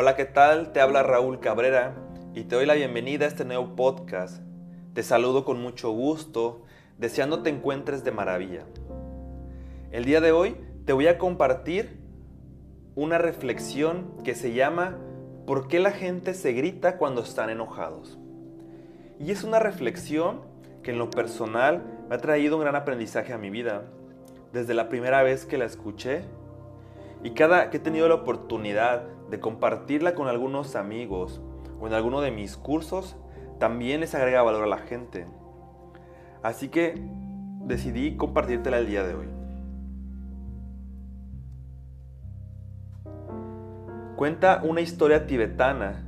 Hola, ¿qué tal? Te habla Raúl Cabrera y te doy la bienvenida a este nuevo podcast. Te saludo con mucho gusto, deseando te encuentres de maravilla. El día de hoy te voy a compartir una reflexión que se llama ¿Por qué la gente se grita cuando están enojados? Y es una reflexión que en lo personal me ha traído un gran aprendizaje a mi vida. Desde la primera vez que la escuché y cada que he tenido la oportunidad de compartirla con algunos amigos o en alguno de mis cursos, también les agrega valor a la gente. Así que decidí compartírtela el día de hoy. Cuenta una historia tibetana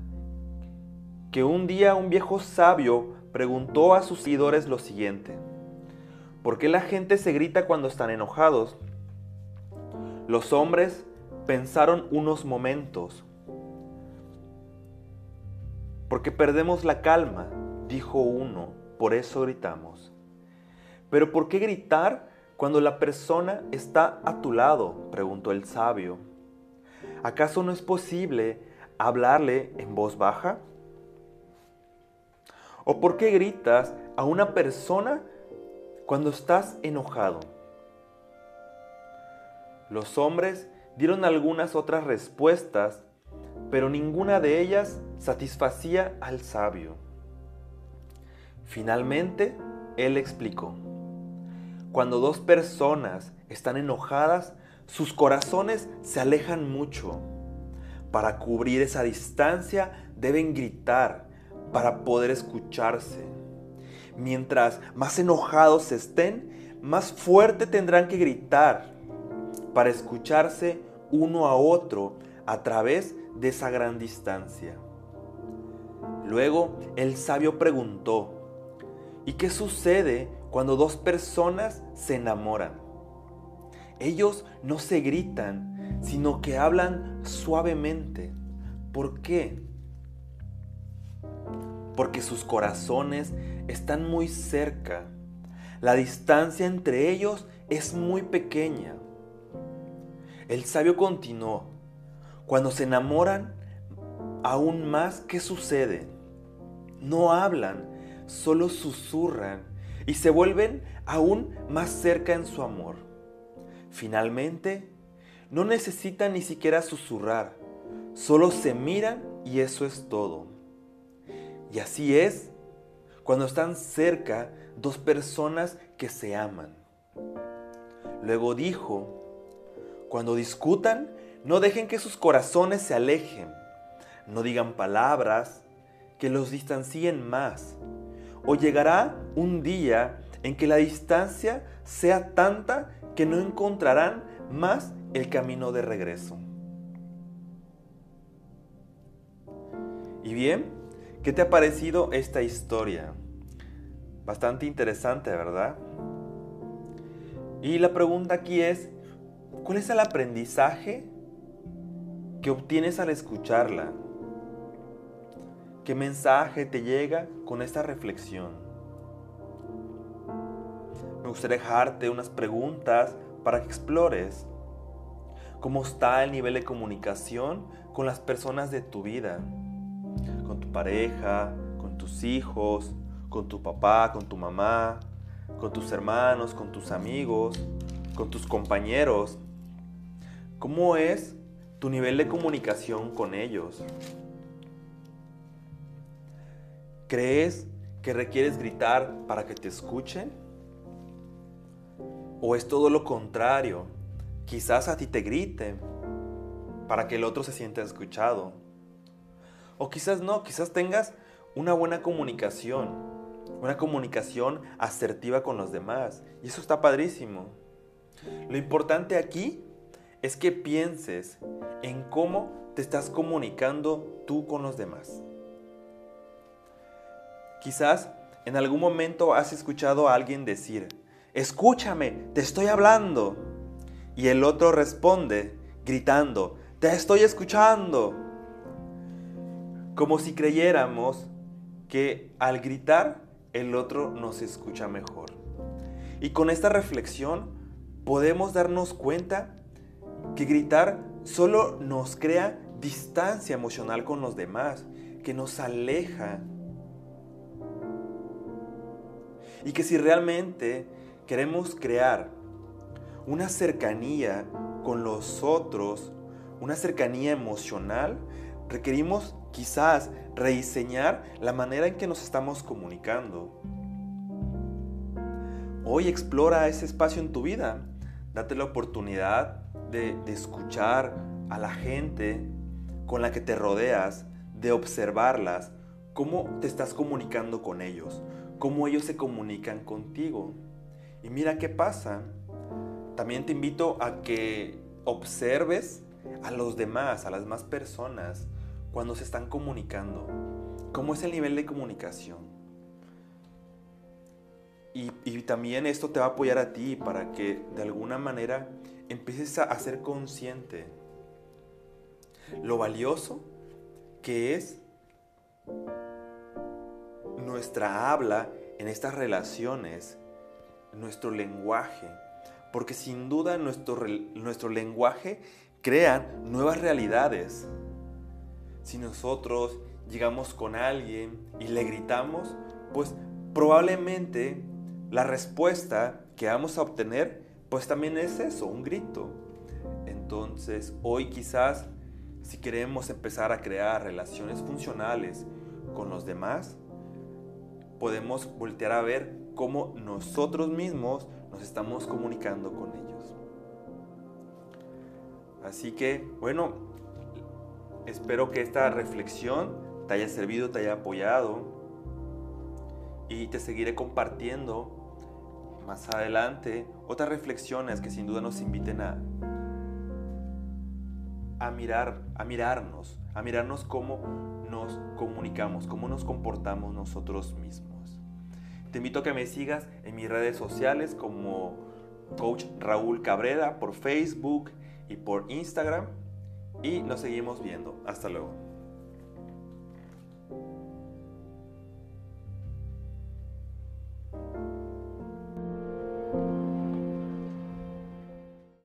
que un día un viejo sabio preguntó a sus seguidores lo siguiente. ¿Por qué la gente se grita cuando están enojados? Los hombres pensaron unos momentos. Porque perdemos la calma, dijo uno, por eso gritamos. Pero ¿por qué gritar cuando la persona está a tu lado? preguntó el sabio. ¿Acaso no es posible hablarle en voz baja? ¿O por qué gritas a una persona cuando estás enojado? Los hombres dieron algunas otras respuestas, pero ninguna de ellas satisfacía al sabio. Finalmente, él explicó, cuando dos personas están enojadas, sus corazones se alejan mucho. Para cubrir esa distancia deben gritar para poder escucharse. Mientras más enojados estén, más fuerte tendrán que gritar para escucharse uno a otro a través de esa gran distancia. Luego el sabio preguntó, ¿y qué sucede cuando dos personas se enamoran? Ellos no se gritan, sino que hablan suavemente. ¿Por qué? Porque sus corazones están muy cerca. La distancia entre ellos es muy pequeña. El sabio continuó, cuando se enamoran, aún más, ¿qué sucede? No hablan, solo susurran y se vuelven aún más cerca en su amor. Finalmente, no necesitan ni siquiera susurrar, solo se miran y eso es todo. Y así es cuando están cerca dos personas que se aman. Luego dijo, cuando discutan, no dejen que sus corazones se alejen. No digan palabras que los distancien más. O llegará un día en que la distancia sea tanta que no encontrarán más el camino de regreso. Y bien, ¿qué te ha parecido esta historia? Bastante interesante, ¿verdad? Y la pregunta aquí es, ¿Cuál es el aprendizaje que obtienes al escucharla? ¿Qué mensaje te llega con esta reflexión? Me gustaría dejarte unas preguntas para que explores. ¿Cómo está el nivel de comunicación con las personas de tu vida? Con tu pareja, con tus hijos, con tu papá, con tu mamá, con tus hermanos, con tus amigos, con tus compañeros ¿Cómo es tu nivel de comunicación con ellos? ¿Crees que requieres gritar para que te escuchen? ¿O es todo lo contrario? Quizás a ti te griten para que el otro se sienta escuchado. O quizás no, quizás tengas una buena comunicación, una comunicación asertiva con los demás. Y eso está padrísimo. Lo importante aquí es que pienses en cómo te estás comunicando tú con los demás. Quizás en algún momento has escuchado a alguien decir, escúchame, te estoy hablando. Y el otro responde gritando, te estoy escuchando. Como si creyéramos que al gritar el otro nos escucha mejor. Y con esta reflexión podemos darnos cuenta que gritar solo nos crea distancia emocional con los demás, que nos aleja. Y que si realmente queremos crear una cercanía con los otros, una cercanía emocional, requerimos quizás rediseñar la manera en que nos estamos comunicando. Hoy explora ese espacio en tu vida. Date la oportunidad de, escuchar a la gente con la que te rodeas, de observarlas, cómo te estás comunicando con ellos, cómo ellos se comunican contigo. Y mira qué pasa. También te invito a que observes a los demás, a las demás personas, cuando se están comunicando. ¿Cómo es el nivel de comunicación? Y, también esto te va a apoyar a ti para que de alguna manera empieces a, a ser consciente lo valioso que es nuestra habla en estas relaciones, nuestro lenguaje, porque sin duda nuestro, nuestro lenguaje crea nuevas realidades. Si nosotros llegamos con alguien y le gritamos, pues probablemente la respuesta que vamos a obtener, pues también es eso, un grito. Entonces, hoy quizás, si queremos empezar a crear relaciones funcionales con los demás, podemos voltear a ver cómo nosotros mismos nos estamos comunicando con ellos. Así que, bueno, espero que esta reflexión te haya servido, te haya apoyado y te seguiré compartiendo más adelante otras reflexiones que sin duda nos inviten a, mirar, a mirarnos, a mirarnos cómo nos comunicamos, cómo nos comportamos nosotros mismos. Te invito a que me sigas en mis redes sociales como Coach Raúl Cabrera por Facebook y por Instagram. Y nos seguimos viendo. Hasta luego.